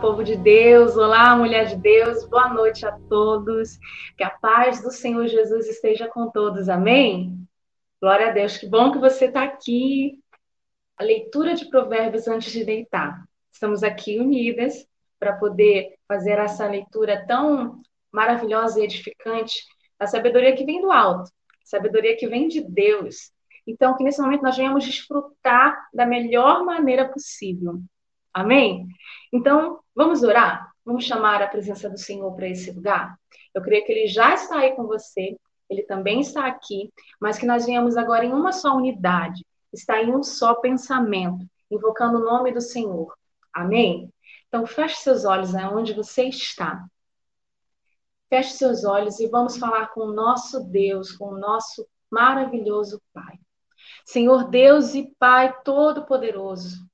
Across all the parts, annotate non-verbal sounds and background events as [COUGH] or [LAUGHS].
Povo de Deus, olá, mulher de Deus, boa noite a todos. Que a paz do Senhor Jesus esteja com todos, amém? Glória a Deus, que bom que você está aqui. A leitura de Provérbios antes de deitar. Estamos aqui unidas para poder fazer essa leitura tão maravilhosa e edificante a sabedoria que vem do alto, sabedoria que vem de Deus. Então, que nesse momento nós venhamos desfrutar da melhor maneira possível. Amém? Então, vamos orar? Vamos chamar a presença do Senhor para esse lugar? Eu creio que Ele já está aí com você, Ele também está aqui, mas que nós venhamos agora em uma só unidade, está em um só pensamento, invocando o nome do Senhor. Amém? Então, feche seus olhos aonde você está. Feche seus olhos e vamos falar com o nosso Deus, com o nosso maravilhoso Pai. Senhor Deus e Pai Todo-Poderoso,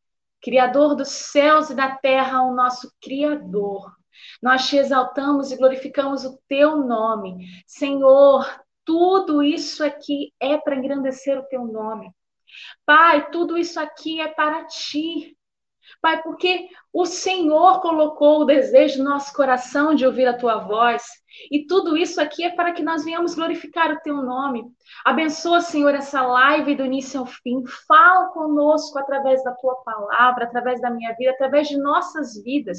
Criador dos céus e da terra, o nosso Criador. Nós te exaltamos e glorificamos o teu nome. Senhor, tudo isso aqui é para engrandecer o teu nome. Pai, tudo isso aqui é para ti. Pai, porque o Senhor colocou o desejo no nosso coração de ouvir a tua voz. E tudo isso aqui é para que nós venhamos glorificar o teu nome. Abençoa, Senhor, essa live do início ao fim. Fala conosco através da tua palavra, através da minha vida, através de nossas vidas.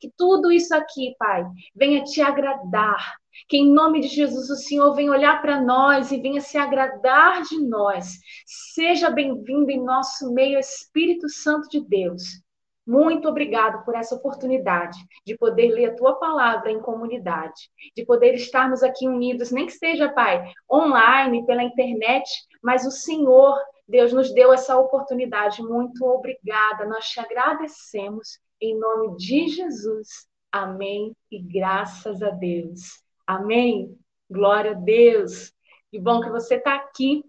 Que tudo isso aqui, Pai, venha te agradar. Que em nome de Jesus o Senhor venha olhar para nós e venha se agradar de nós. Seja bem-vindo em nosso meio, Espírito Santo de Deus. Muito obrigado por essa oportunidade de poder ler a tua palavra em comunidade, de poder estarmos aqui unidos, nem que seja, Pai, online, pela internet, mas o Senhor, Deus, nos deu essa oportunidade. Muito obrigada. Nós te agradecemos em nome de Jesus. Amém e graças a Deus. Amém. Glória a Deus. Que bom que você está aqui.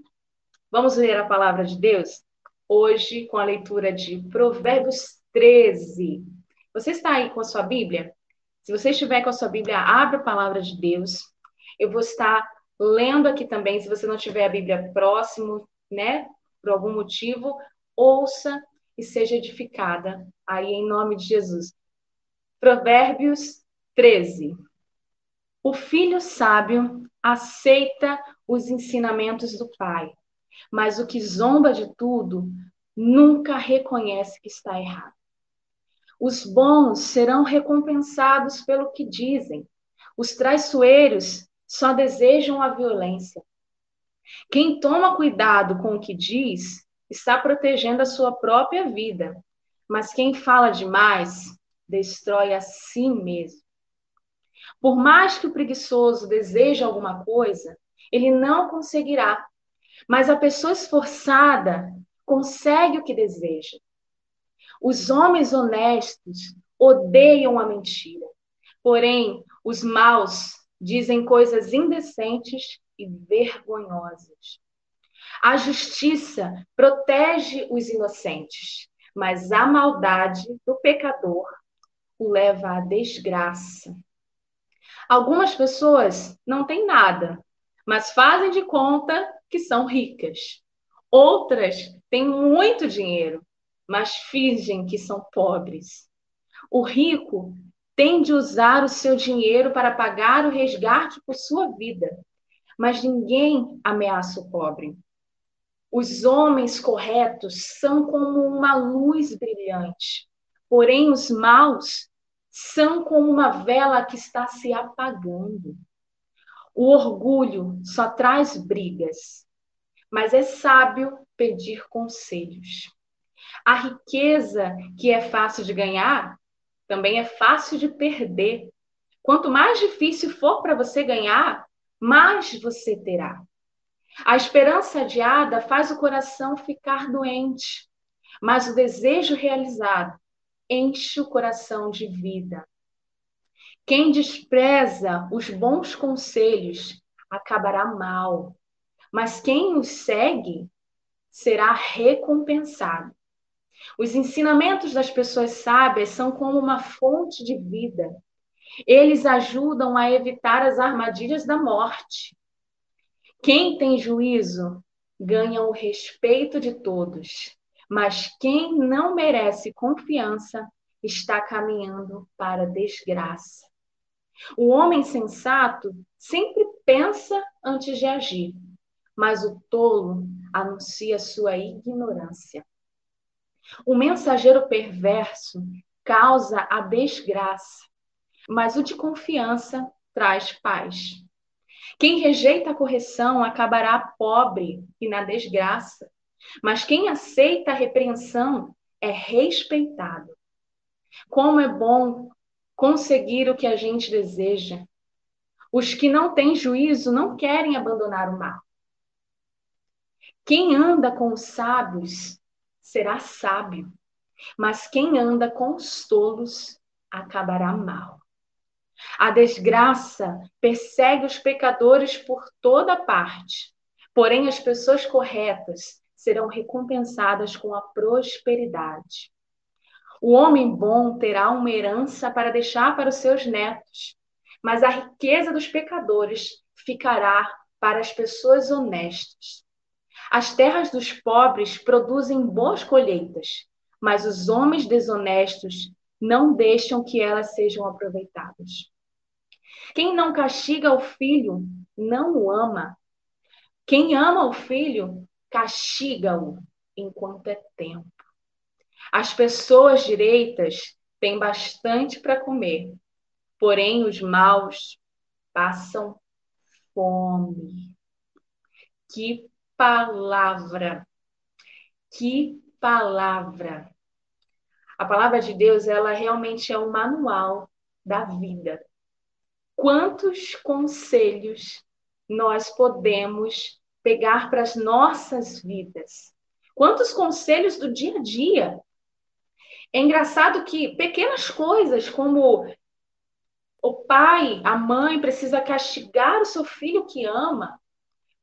Vamos ler a palavra de Deus hoje com a leitura de Provérbios 13. Você está aí com a sua Bíblia? Se você estiver com a sua Bíblia, abra a palavra de Deus. Eu vou estar lendo aqui também, se você não tiver a Bíblia próximo, né, por algum motivo, ouça e seja edificada aí em nome de Jesus. Provérbios 13. O filho sábio aceita os ensinamentos do pai, mas o que zomba de tudo nunca reconhece que está errado. Os bons serão recompensados pelo que dizem. Os traiçoeiros só desejam a violência. Quem toma cuidado com o que diz está protegendo a sua própria vida, mas quem fala demais destrói a si mesmo. Por mais que o preguiçoso deseje alguma coisa, ele não conseguirá. Mas a pessoa esforçada consegue o que deseja. Os homens honestos odeiam a mentira, porém, os maus dizem coisas indecentes e vergonhosas. A justiça protege os inocentes, mas a maldade do pecador o leva à desgraça. Algumas pessoas não têm nada, mas fazem de conta que são ricas. Outras têm muito dinheiro, mas fingem que são pobres. O rico tem de usar o seu dinheiro para pagar o resgate por sua vida, mas ninguém ameaça o pobre. Os homens corretos são como uma luz brilhante, porém os maus são como uma vela que está se apagando. O orgulho só traz brigas, mas é sábio pedir conselhos. A riqueza que é fácil de ganhar também é fácil de perder. Quanto mais difícil for para você ganhar, mais você terá. A esperança adiada faz o coração ficar doente, mas o desejo realizado enche o coração de vida. Quem despreza os bons conselhos acabará mal, mas quem os segue será recompensado. Os ensinamentos das pessoas sábias são como uma fonte de vida. Eles ajudam a evitar as armadilhas da morte. Quem tem juízo ganha o respeito de todos, mas quem não merece confiança está caminhando para a desgraça. O homem sensato sempre pensa antes de agir, mas o tolo anuncia sua ignorância. O mensageiro perverso causa a desgraça, mas o de confiança traz paz. Quem rejeita a correção acabará pobre e na desgraça, mas quem aceita a repreensão é respeitado. Como é bom conseguir o que a gente deseja. Os que não têm juízo não querem abandonar o mal. Quem anda com os sábios será sábio, mas quem anda com os tolos acabará mal. A desgraça persegue os pecadores por toda parte, porém as pessoas corretas serão recompensadas com a prosperidade. O homem bom terá uma herança para deixar para os seus netos, mas a riqueza dos pecadores ficará para as pessoas honestas. As terras dos pobres produzem boas colheitas, mas os homens desonestos não deixam que elas sejam aproveitadas. Quem não castiga o filho não o ama. Quem ama o filho castiga-o enquanto é tempo. As pessoas direitas têm bastante para comer, porém os maus passam fome. Que palavra! Que palavra! A palavra de Deus, ela realmente é o manual da vida. Quantos conselhos nós podemos pegar para as nossas vidas? Quantos conselhos do dia a dia é engraçado que pequenas coisas como o pai, a mãe precisa castigar o seu filho que ama.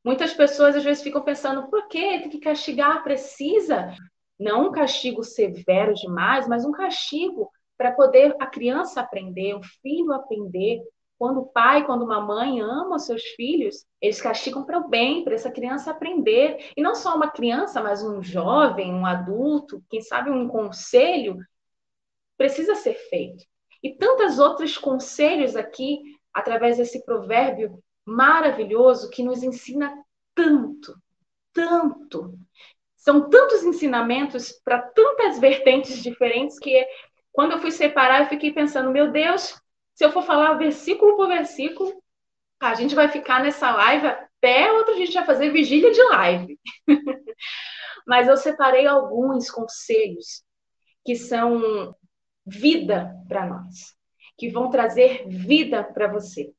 Muitas pessoas às vezes ficam pensando, por que tem que castigar? Precisa? Não um castigo severo demais, mas um castigo para poder a criança aprender, o filho aprender. Quando o pai, quando uma mãe ama seus filhos, eles castigam para o bem, para essa criança aprender. E não só uma criança, mas um jovem, um adulto, quem sabe um conselho, precisa ser feito. E tantos outros conselhos aqui, através desse provérbio maravilhoso que nos ensina tanto, tanto. São tantos ensinamentos para tantas vertentes diferentes que quando eu fui separar, eu fiquei pensando, meu Deus, se eu for falar versículo por versículo, a gente vai ficar nessa live até outro dia a gente vai fazer vigília de live. [LAUGHS] Mas eu separei alguns conselhos que são vida para nós, que vão trazer vida para você.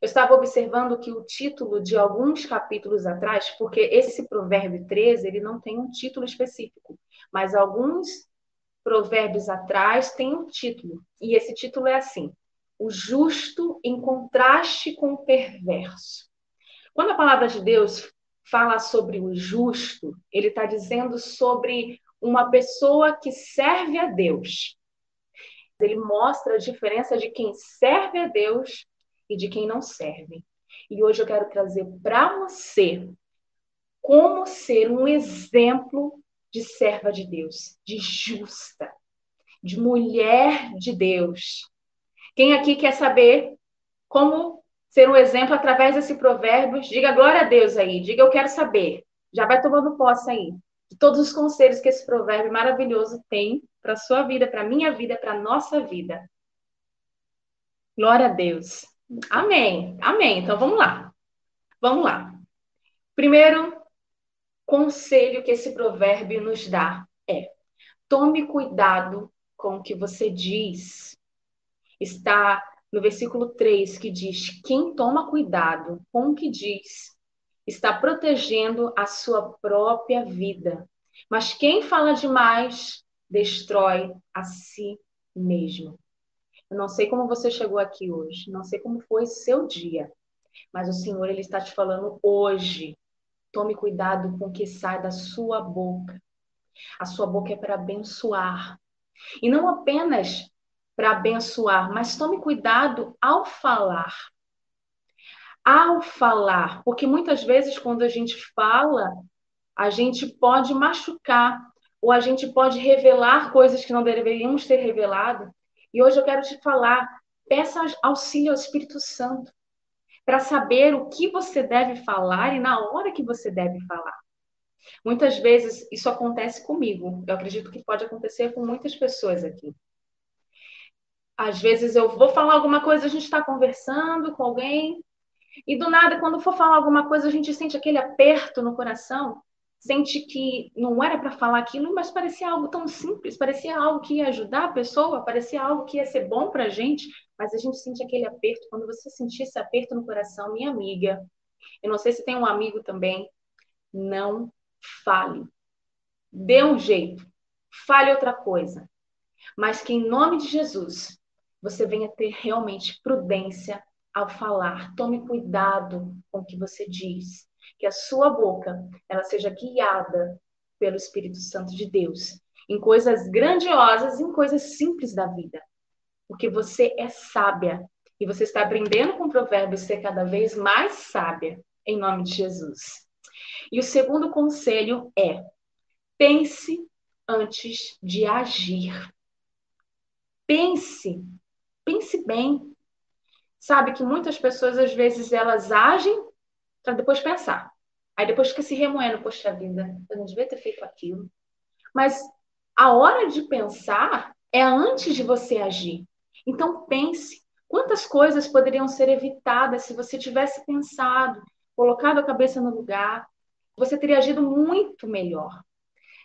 Eu estava observando que o título de alguns capítulos atrás, porque esse provérbio 13, ele não tem um título específico, mas alguns provérbios atrás tem um título, e esse título é assim: o justo em contraste com o perverso. Quando a palavra de Deus fala sobre o justo, ele está dizendo sobre uma pessoa que serve a Deus. Ele mostra a diferença de quem serve a Deus e de quem não serve. E hoje eu quero trazer para você como ser um exemplo de serva de Deus, de justa, de mulher de Deus, quem aqui quer saber como ser um exemplo através desse provérbio? Diga glória a Deus aí, diga eu quero saber. Já vai tomando posse aí de todos os conselhos que esse provérbio maravilhoso tem para sua vida, para minha vida, para nossa vida. Glória a Deus. Amém. Amém. Então vamos lá. Vamos lá. Primeiro conselho que esse provérbio nos dá é: tome cuidado com o que você diz está no versículo 3, que diz: Quem toma cuidado com o que diz está protegendo a sua própria vida. Mas quem fala demais destrói a si mesmo. Eu não sei como você chegou aqui hoje, não sei como foi seu dia, mas o Senhor ele está te falando hoje. Tome cuidado com o que sai da sua boca. A sua boca é para abençoar. E não apenas para abençoar, mas tome cuidado ao falar. Ao falar, porque muitas vezes quando a gente fala, a gente pode machucar. ou a gente pode revelar coisas que não deveríamos ter revelado. E hoje eu quero te falar, peça auxílio ao Espírito Santo para saber o que você deve falar e na hora que você deve falar. Muitas vezes isso acontece comigo. Eu acredito que pode acontecer com muitas pessoas aqui. Às vezes eu vou falar alguma coisa, a gente está conversando com alguém, e do nada, quando for falar alguma coisa, a gente sente aquele aperto no coração, sente que não era para falar aquilo, mas parecia algo tão simples, parecia algo que ia ajudar a pessoa, parecia algo que ia ser bom para a gente, mas a gente sente aquele aperto. Quando você sentir esse aperto no coração, minha amiga, eu não sei se tem um amigo também, não fale. Dê um jeito. Fale outra coisa. Mas que em nome de Jesus você venha ter realmente prudência ao falar. Tome cuidado com o que você diz. Que a sua boca ela seja guiada pelo Espírito Santo de Deus em coisas grandiosas, em coisas simples da vida. Porque você é sábia e você está aprendendo com provérbios ser cada vez mais sábia em nome de Jesus. E o segundo conselho é: pense antes de agir. Pense, pense bem. Sabe que muitas pessoas às vezes elas agem para depois pensar. Aí depois fica se remoendo, poxa vida, eu não devia ter feito aquilo. Mas a hora de pensar é antes de você agir. Então pense, quantas coisas poderiam ser evitadas se você tivesse pensado, colocado a cabeça no lugar, você teria agido muito melhor.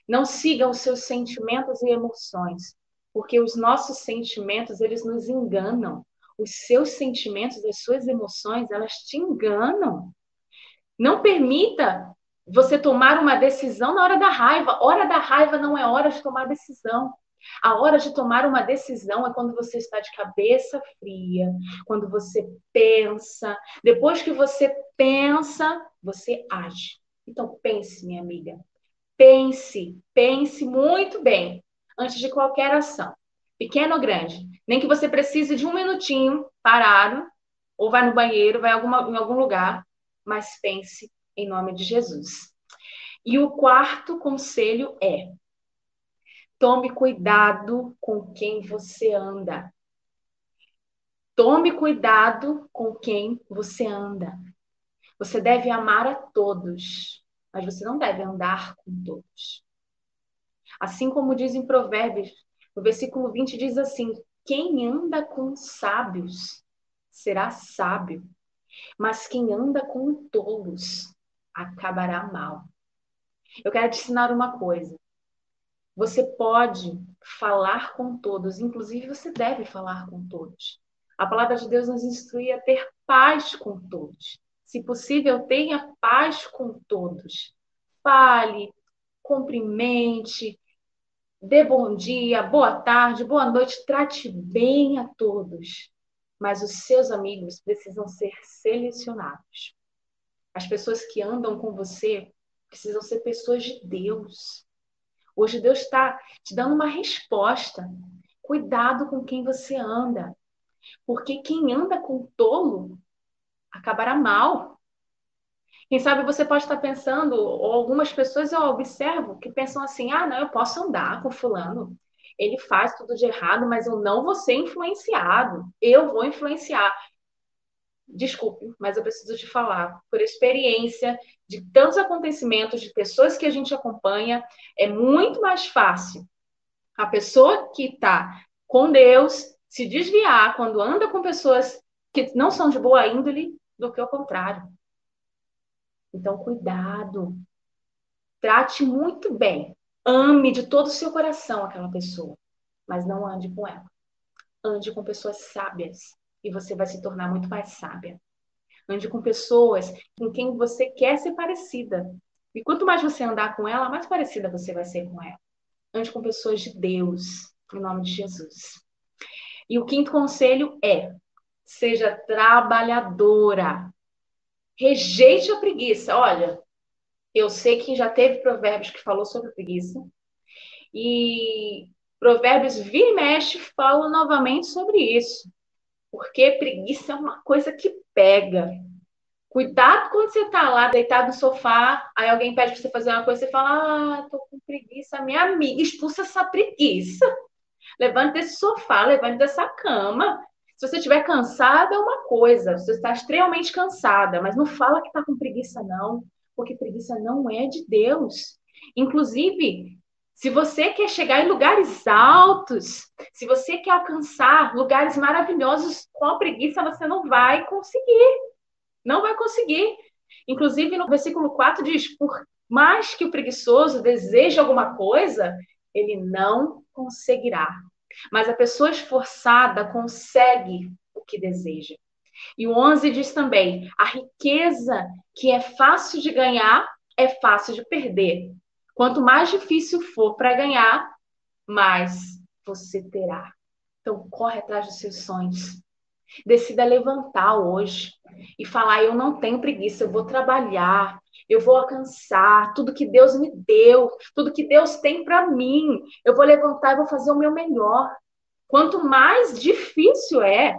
Não siga os seus sentimentos e emoções, porque os nossos sentimentos, eles nos enganam. Os seus sentimentos, as suas emoções, elas te enganam. Não permita você tomar uma decisão na hora da raiva. Hora da raiva não é hora de tomar decisão. A hora de tomar uma decisão é quando você está de cabeça fria, quando você pensa. Depois que você pensa, você age. Então pense, minha amiga. Pense, pense muito bem antes de qualquer ação, pequena ou grande. Nem que você precise de um minutinho parado, ou vai no banheiro, vai alguma, em algum lugar, mas pense em nome de Jesus. E o quarto conselho é: tome cuidado com quem você anda. Tome cuidado com quem você anda. Você deve amar a todos, mas você não deve andar com todos. Assim como diz em Provérbios, no versículo 20 diz assim: Quem anda com sábios será sábio, mas quem anda com tolos acabará mal. Eu quero te ensinar uma coisa. Você pode falar com todos, inclusive você deve falar com todos. A palavra de Deus nos instrui a ter paz com todos. Se possível, tenha paz com todos. Fale, cumprimente, dê bom dia, boa tarde, boa noite, trate bem a todos. Mas os seus amigos precisam ser selecionados. As pessoas que andam com você precisam ser pessoas de Deus. Hoje Deus está te dando uma resposta. Cuidado com quem você anda. Porque quem anda com tolo acabará mal. Quem sabe você pode estar pensando, ou algumas pessoas eu observo que pensam assim: ah, não, eu posso andar com fulano, ele faz tudo de errado, mas eu não vou ser influenciado, eu vou influenciar. Desculpe, mas eu preciso te falar, por experiência de tantos acontecimentos, de pessoas que a gente acompanha, é muito mais fácil a pessoa que está com Deus se desviar quando anda com pessoas que não são de boa índole do que o contrário. Então, cuidado. Trate muito bem. Ame de todo o seu coração aquela pessoa, mas não ande com ela. Ande com pessoas sábias e você vai se tornar muito mais sábia. Ande com pessoas com quem você quer ser parecida. E quanto mais você andar com ela, mais parecida você vai ser com ela. Ande com pessoas de Deus, em nome de Jesus. E o quinto conselho é: seja trabalhadora. Rejeite a preguiça. Olha, eu sei que já teve provérbios que falou sobre preguiça. E provérbios vira e mexe falam novamente sobre isso. Porque preguiça é uma coisa que pega. Cuidado quando você tá lá deitado no sofá, aí alguém pede para você fazer uma coisa, você fala: "Ah, tô com preguiça, minha amiga, expulsa essa preguiça. Levante desse sofá, levante dessa cama. Se você estiver cansada é uma coisa, você está extremamente cansada, mas não fala que está com preguiça não, porque preguiça não é de Deus. Inclusive, se você quer chegar em lugares altos, se você quer alcançar lugares maravilhosos com a preguiça, você não vai conseguir. Não vai conseguir. Inclusive, no versículo 4 diz: Por mais que o preguiçoso deseje alguma coisa, ele não conseguirá. Mas a pessoa esforçada consegue o que deseja. E o 11 diz também: a riqueza que é fácil de ganhar é fácil de perder. Quanto mais difícil for para ganhar, mais você terá. Então, corre atrás dos seus sonhos. Decida levantar hoje e falar: eu não tenho preguiça, eu vou trabalhar, eu vou alcançar tudo que Deus me deu, tudo que Deus tem para mim. Eu vou levantar e vou fazer o meu melhor. Quanto mais difícil é,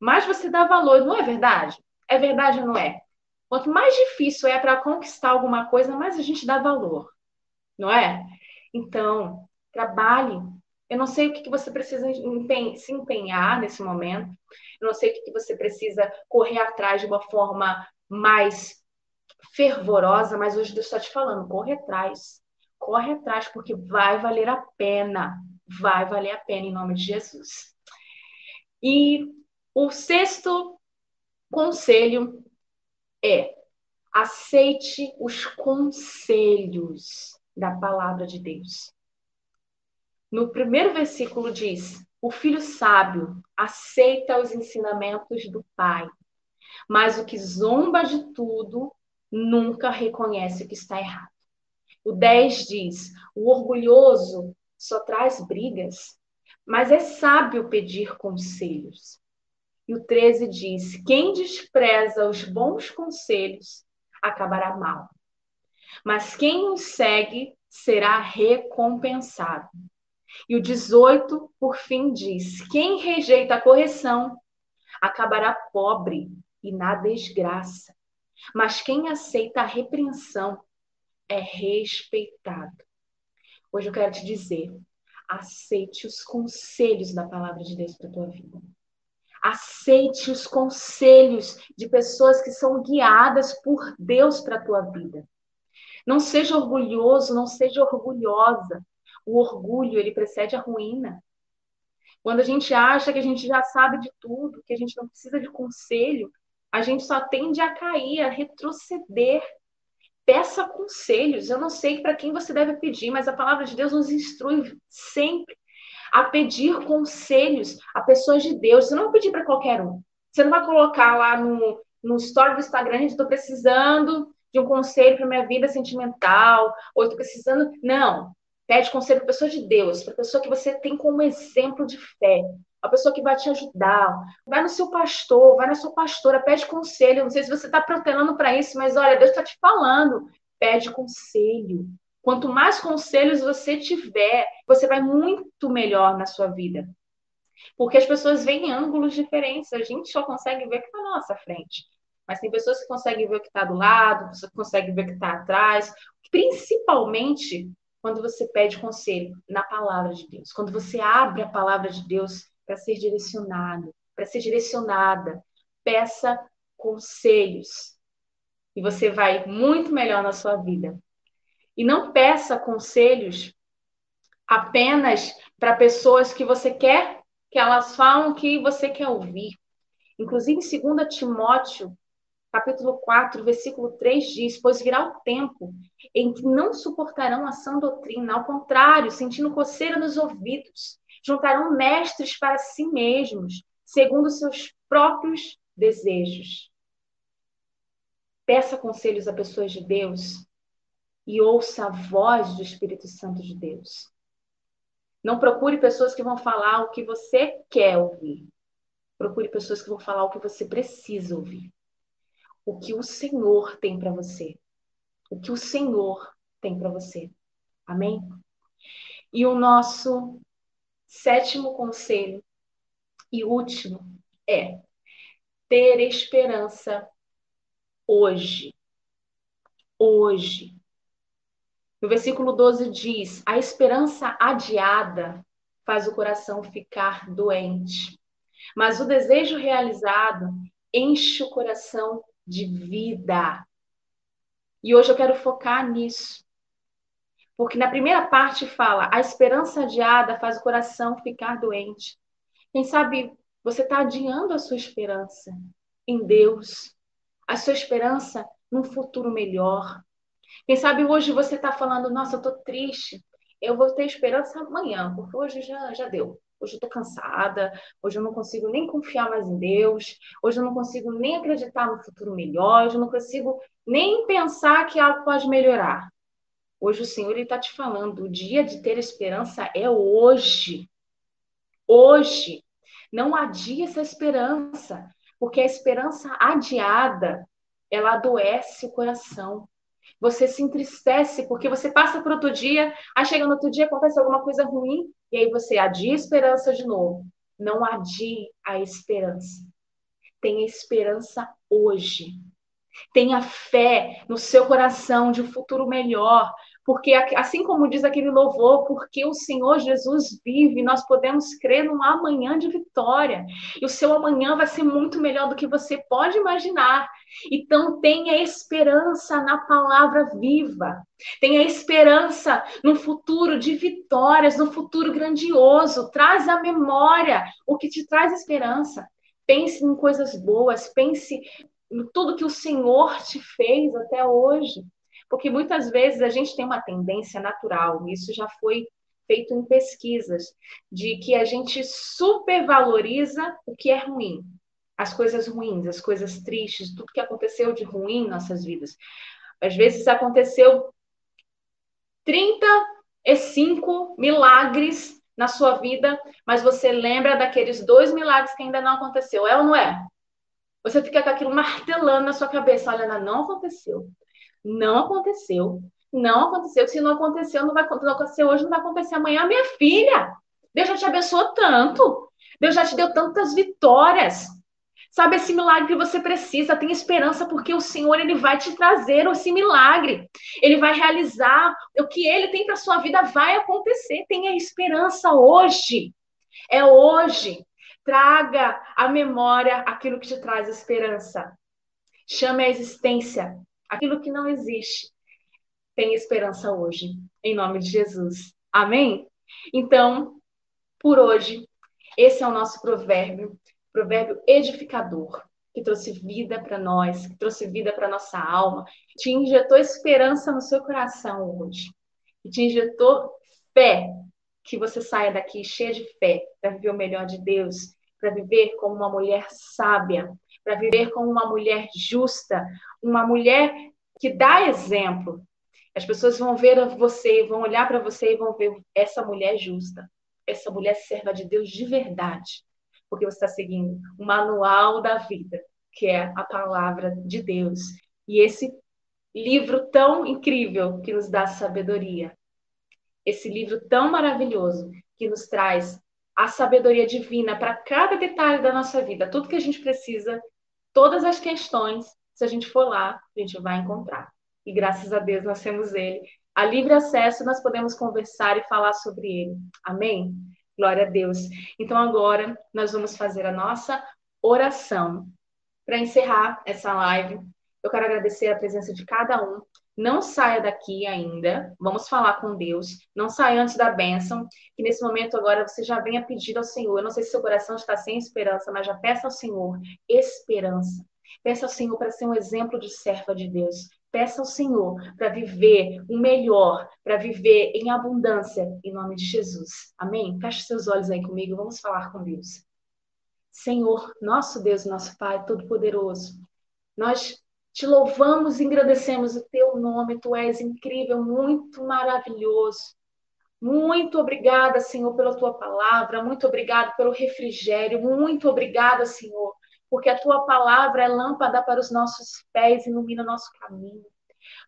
mais você dá valor, não é verdade? É verdade ou não é? Quanto mais difícil é para conquistar alguma coisa, mais a gente dá valor, não é? Então, trabalhe. Eu não sei o que você precisa se empenhar nesse momento. Eu não sei o que você precisa correr atrás de uma forma mais fervorosa, mas hoje Deus está te falando, corre atrás. Corre atrás, porque vai valer a pena. Vai valer a pena em nome de Jesus. E o sexto conselho é: aceite os conselhos da palavra de Deus. No primeiro versículo diz: o filho sábio aceita os ensinamentos do pai, mas o que zomba de tudo nunca reconhece que está errado. O 10 diz: o orgulhoso só traz brigas, mas é sábio pedir conselhos. E o 13 diz: Quem despreza os bons conselhos acabará mal, mas quem os segue será recompensado. E o 18, por fim, diz: Quem rejeita a correção acabará pobre e na desgraça, mas quem aceita a repreensão é respeitado. Hoje eu quero te dizer: aceite os conselhos da palavra de Deus para a tua vida. Aceite os conselhos de pessoas que são guiadas por Deus para a tua vida. Não seja orgulhoso, não seja orgulhosa. O orgulho, ele precede a ruína. Quando a gente acha que a gente já sabe de tudo, que a gente não precisa de conselho, a gente só tende a cair, a retroceder. Peça conselhos. Eu não sei para quem você deve pedir, mas a palavra de Deus nos instrui sempre a pedir conselhos a pessoas de Deus. Você não vai pedir para qualquer um. Você não vai colocar lá no, no story do Instagram, estou precisando de um conselho para minha vida sentimental, ou estou precisando. Não. Pede conselho para pessoa de Deus, para pessoa que você tem como exemplo de fé, a pessoa que vai te ajudar. Vai no seu pastor, vai na sua pastora, pede conselho. Não sei se você está protelando para isso, mas olha, Deus está te falando. Pede conselho. Quanto mais conselhos você tiver, você vai muito melhor na sua vida. Porque as pessoas veem ângulos diferentes, a gente só consegue ver o que está na nossa frente. Mas tem pessoas que conseguem ver o que está do lado, que conseguem ver o que está atrás. Principalmente quando você pede conselho na palavra de Deus. Quando você abre a palavra de Deus para ser direcionado, para ser direcionada, peça conselhos. E você vai muito melhor na sua vida. E não peça conselhos apenas para pessoas que você quer que elas falam que você quer ouvir. Inclusive, em 2 Timóteo, capítulo 4, versículo 3 diz: Pois virá o tempo em que não suportarão a sã doutrina, ao contrário, sentindo coceira nos ouvidos, juntarão mestres para si mesmos, segundo seus próprios desejos. Peça conselhos a pessoas de Deus e ouça a voz do Espírito Santo de Deus. Não procure pessoas que vão falar o que você quer ouvir. Procure pessoas que vão falar o que você precisa ouvir. O que o Senhor tem para você. O que o Senhor tem para você. Amém? E o nosso sétimo conselho e último é ter esperança hoje. Hoje. No versículo 12 diz: A esperança adiada faz o coração ficar doente, mas o desejo realizado enche o coração de vida. E hoje eu quero focar nisso. Porque na primeira parte fala: a esperança adiada faz o coração ficar doente. Quem sabe você está adiando a sua esperança em Deus, a sua esperança num futuro melhor. Quem sabe hoje você está falando: nossa, eu estou triste. Eu vou ter esperança amanhã, porque hoje já, já deu. Hoje eu estou cansada, hoje eu não consigo nem confiar mais em Deus, hoje eu não consigo nem acreditar no futuro melhor, hoje eu não consigo nem pensar que algo pode melhorar. Hoje o Senhor está te falando, o dia de ter esperança é hoje. Hoje. Não adie essa esperança, porque a esperança adiada, ela adoece o coração. Você se entristece porque você passa por outro dia, aí chega no outro dia, acontece alguma coisa ruim, e aí você adia a esperança de novo. Não adie a esperança. Tenha esperança hoje. Tenha fé no seu coração de um futuro melhor, porque assim como diz aquele louvor, porque o Senhor Jesus vive, nós podemos crer num amanhã de vitória. E o seu amanhã vai ser muito melhor do que você pode imaginar. Então tenha esperança na palavra viva. Tenha esperança no futuro de vitórias, no futuro grandioso. Traz à memória o que te traz esperança. Pense em coisas boas, pense em tudo que o Senhor te fez até hoje. Porque muitas vezes a gente tem uma tendência natural, isso já foi feito em pesquisas, de que a gente supervaloriza o que é ruim, as coisas ruins, as coisas tristes, tudo que aconteceu de ruim em nossas vidas. Às vezes aconteceu 35 milagres na sua vida, mas você lembra daqueles dois milagres que ainda não aconteceu, é ou não é? Você fica com aquilo martelando na sua cabeça, olha, não aconteceu. Não aconteceu. Não aconteceu. Se não aconteceu, não vai acontecer hoje, não vai acontecer amanhã. Minha filha, Deus já te abençoou tanto. Deus já te deu tantas vitórias. Sabe esse milagre que você precisa? Tem esperança porque o Senhor ele vai te trazer esse milagre. Ele vai realizar o que ele tem para sua vida vai acontecer. Tenha esperança hoje. É hoje. Traga à memória aquilo que te traz esperança. Chame a existência aquilo que não existe tem esperança hoje, em nome de Jesus. Amém? Então, por hoje, esse é o nosso provérbio, provérbio edificador, que trouxe vida para nós, que trouxe vida para nossa alma, te injetou esperança no seu coração hoje, te injetou fé, que você saia daqui cheia de fé para viver o melhor de Deus, para viver como uma mulher sábia, para viver como uma mulher justa, uma mulher que dá exemplo. As pessoas vão ver você, vão olhar para você e vão ver essa mulher justa, essa mulher serva de Deus de verdade, porque você está seguindo o manual da vida, que é a palavra de Deus. E esse livro tão incrível que nos dá sabedoria, esse livro tão maravilhoso que nos traz a sabedoria divina para cada detalhe da nossa vida, tudo que a gente precisa, todas as questões, se a gente for lá, a gente vai encontrar. E graças a Deus nós temos ele. A livre acesso, nós podemos conversar e falar sobre ele. Amém? Glória a Deus. Então agora nós vamos fazer a nossa oração. Para encerrar essa live, eu quero agradecer a presença de cada um. Não saia daqui ainda. Vamos falar com Deus. Não saia antes da bênção. Que nesse momento agora você já venha pedir ao Senhor. Eu não sei se seu coração está sem esperança, mas já peça ao Senhor esperança. Peça ao Senhor para ser um exemplo de serva de Deus. Peça ao Senhor para viver o melhor, para viver em abundância, em nome de Jesus. Amém? Feche seus olhos aí comigo, vamos falar com Deus. Senhor, nosso Deus, nosso Pai Todo-Poderoso, nós te louvamos e agradecemos o teu nome, tu és incrível, muito maravilhoso. Muito obrigada, Senhor, pela tua palavra, muito obrigada pelo refrigério, muito obrigada, Senhor, porque a tua palavra é lâmpada para os nossos pés, ilumina nosso caminho.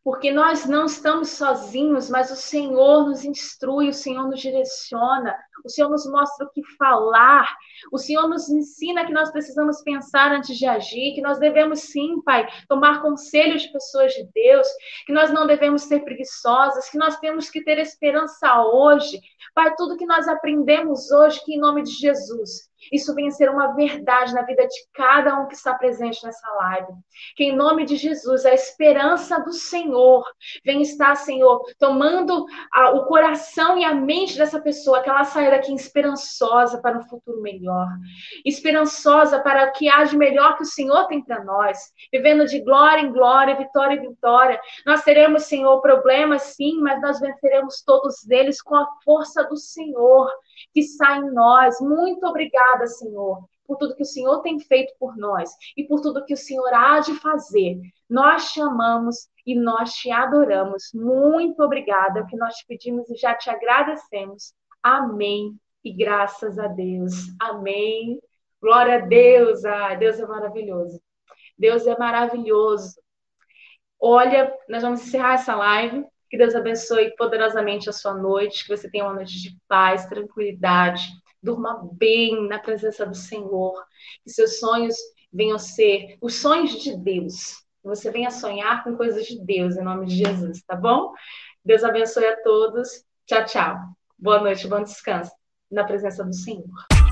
Porque nós não estamos sozinhos, mas o Senhor nos instrui, o Senhor nos direciona, o Senhor nos mostra o que falar, o Senhor nos ensina que nós precisamos pensar antes de agir, que nós devemos sim, Pai, tomar conselho de pessoas de Deus, que nós não devemos ser preguiçosas, que nós temos que ter esperança hoje. Pai, tudo que nós aprendemos hoje, que em nome de Jesus, isso venha ser uma verdade na vida de cada um que está presente nessa live. Que em nome de Jesus, a esperança do Senhor venha estar, Senhor, tomando a, o coração e a mente dessa pessoa, que ela saia daqui esperançosa para um futuro melhor, esperançosa para o que há de melhor que o Senhor tem para nós, vivendo de glória em glória, vitória em vitória. Nós teremos, Senhor, problemas sim, mas nós venceremos todos eles com a força do Senhor que está em nós. Muito obrigada, Senhor, por tudo que o Senhor tem feito por nós e por tudo que o Senhor há de fazer. Nós te amamos e nós te adoramos. Muito obrigada, é o que nós te pedimos e já te agradecemos. Amém. E graças a Deus. Amém. Glória a Deus. Ah, Deus é maravilhoso. Deus é maravilhoso. Olha, nós vamos encerrar essa live. Que Deus abençoe poderosamente a sua noite, que você tenha uma noite de paz, tranquilidade, durma bem na presença do Senhor, que seus sonhos venham ser os sonhos de Deus. Que você venha sonhar com coisas de Deus, em nome de Jesus, tá bom? Deus abençoe a todos. Tchau, tchau. Boa noite, bom descanso na presença do Senhor.